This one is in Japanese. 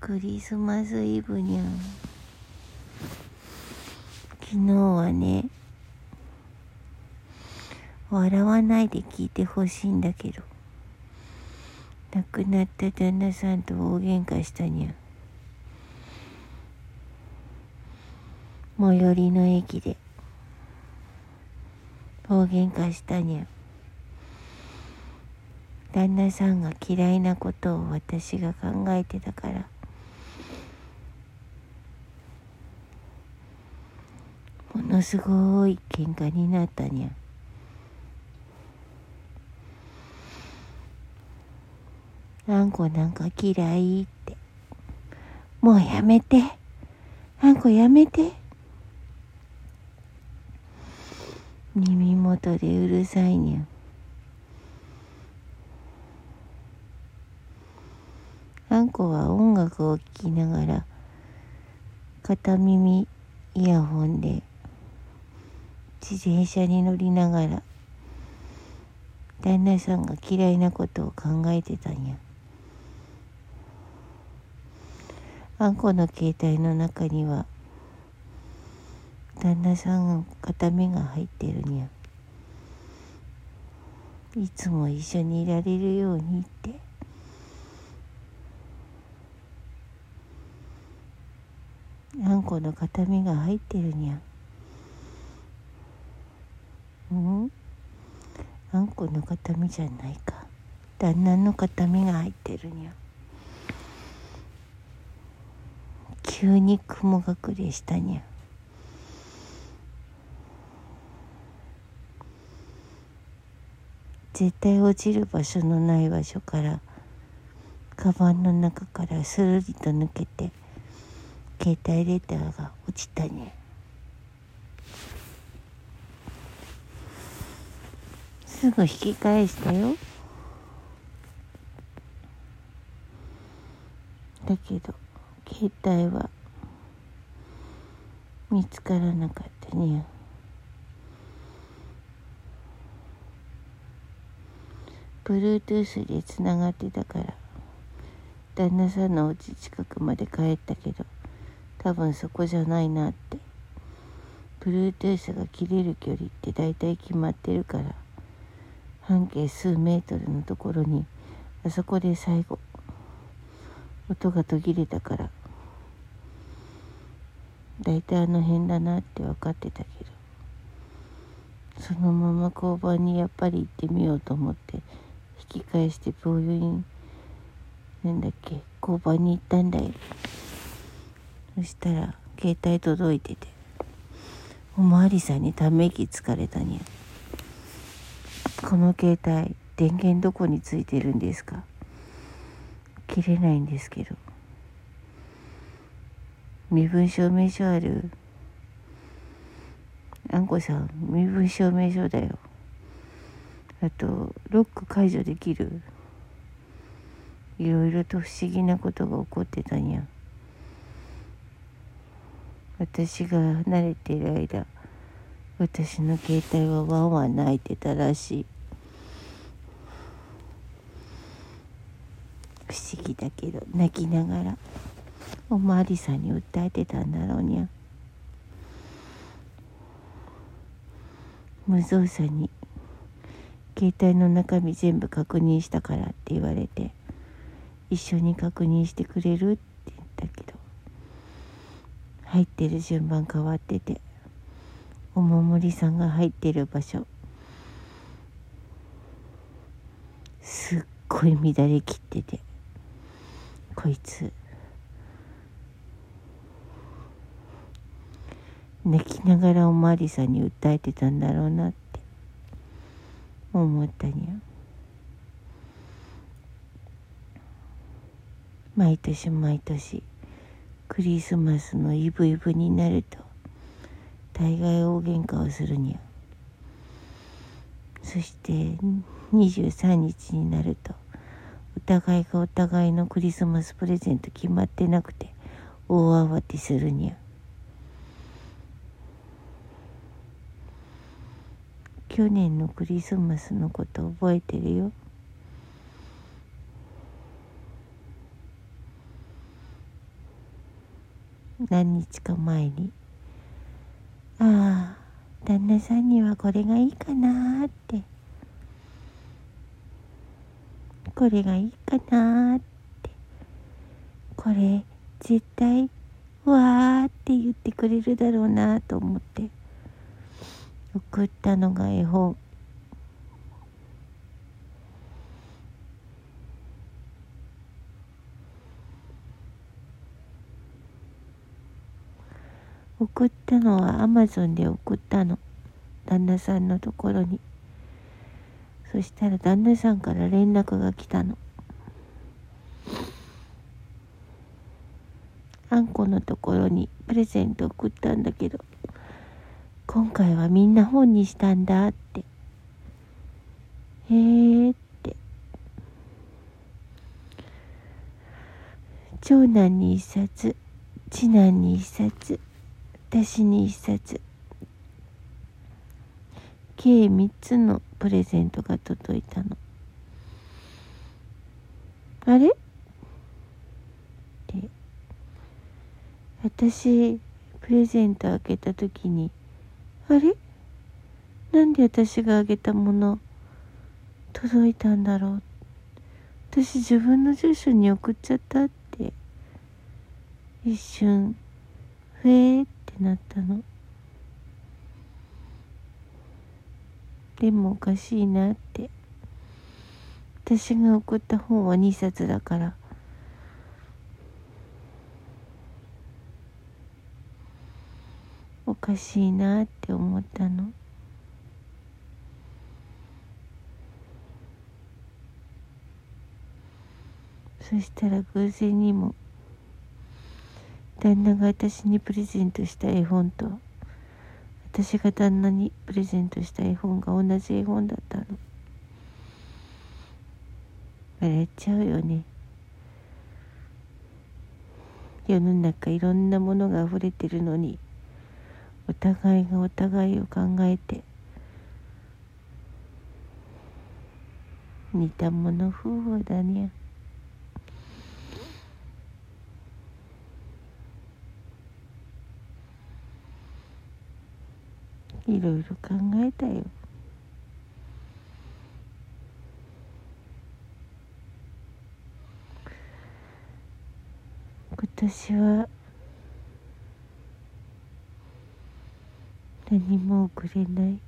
クリスマスイブにゃん。昨日はね笑わないで聞いてほしいんだけど。亡くなった旦那さんと大喧嘩したにゃ最寄りの駅で大喧嘩したにゃ旦那さんが嫌いなことを私が考えてたから。ものすごい喧嘩になったにゃ。あんこなんか嫌いって。もうやめて。あんこやめて。耳元でうるさいにゃ。あんこは音楽を聴きながら片耳イヤホンで自転車に乗りながら旦那さんが嫌いなことを考えてたんや。あんこの携帯の中には旦那さんの形見が入ってるにゃいつも一緒にいられるようにって。あんこの形見が入ってるにゃうんあんこの形見じゃないか。旦那の形見が入ってるにゃ急に雲隠れしたにゃ絶対落ちる場所のない場所からカバンの中からスルリと抜けて携帯レターが落ちたねすぐ引き返したよ。だけど携帯は見つからなかったね。Bluetooth でつながってたから旦那さんのお家近くまで帰ったけど多分そこじゃないなって。Bluetooth が切れる距離って大体決まってるから。半径数メートルのところにあそこで最後音が途切れたから大体あの辺だなって分かってたけどそのまま交番にやっぱり行ってみようと思って引き返して病院なんだっけ交番に行ったんだよ。そしたら携帯届いてておまわりさんにため息つかれたにゃこの携帯電源どこについてるんですか？切れないんですけど。身分証明書ある。あんこさん身分証明書だよ。あとロック解除できる。いろいろと不思議なことが起こってたんや。私が離れている間。私の携帯はワンワン泣いてたらしい。不思議だけど泣きながらおまわりさんに訴えてたんだろうにゃ。無造作に携帯の中身全部確認したからって言われて一緒に確認してくれるって言ったけど入ってる順番変わっててお守りさんが入ってる場所。すっごい乱れきってて。こいつ。泣きながらおまわりさんに訴えてたんだろうなって。思ったにゃ。毎年毎年クリスマスのイブイブになると。大概大喧嘩をするにゃそして23日になるとお互いがお互いのクリスマスプレゼント決まってなくて大慌てするにゃ去年のクリスマスのこと覚えてるよ。何日か前に。さんにはこれがいいかなって。これがいいかなって。これ絶対わーって言ってくれるだろうなと思って。送ったのが絵本。送ったのはアマゾンで送ったの。旦那さんのところに。そしたら旦那さんから連絡が来たの。あんこのところにプレゼント送ったんだけど今回はみんな本にしたんだって。へえって。長男に一冊次男に一冊私に一冊。計3つのプレゼントが届いたの。あれ？って私プレゼント開けた時にあれ？なんで私があげたもの届いたんだろう？私自分の住所に送っちゃったって。一瞬ふえーってなったの。でもおかしいなって。私が送った本は2冊だから。おかしいなって思ったの。そしたら偶然にも旦那が私にプレゼントした絵本と私が旦那にプレゼントした絵本が同じ絵本だったの。笑っちゃうよね。世の中いろんなものが溢れてるのにお互いがお互いを考えて似た者夫婦だねいろいろ考えたよ。今年は何も送れない。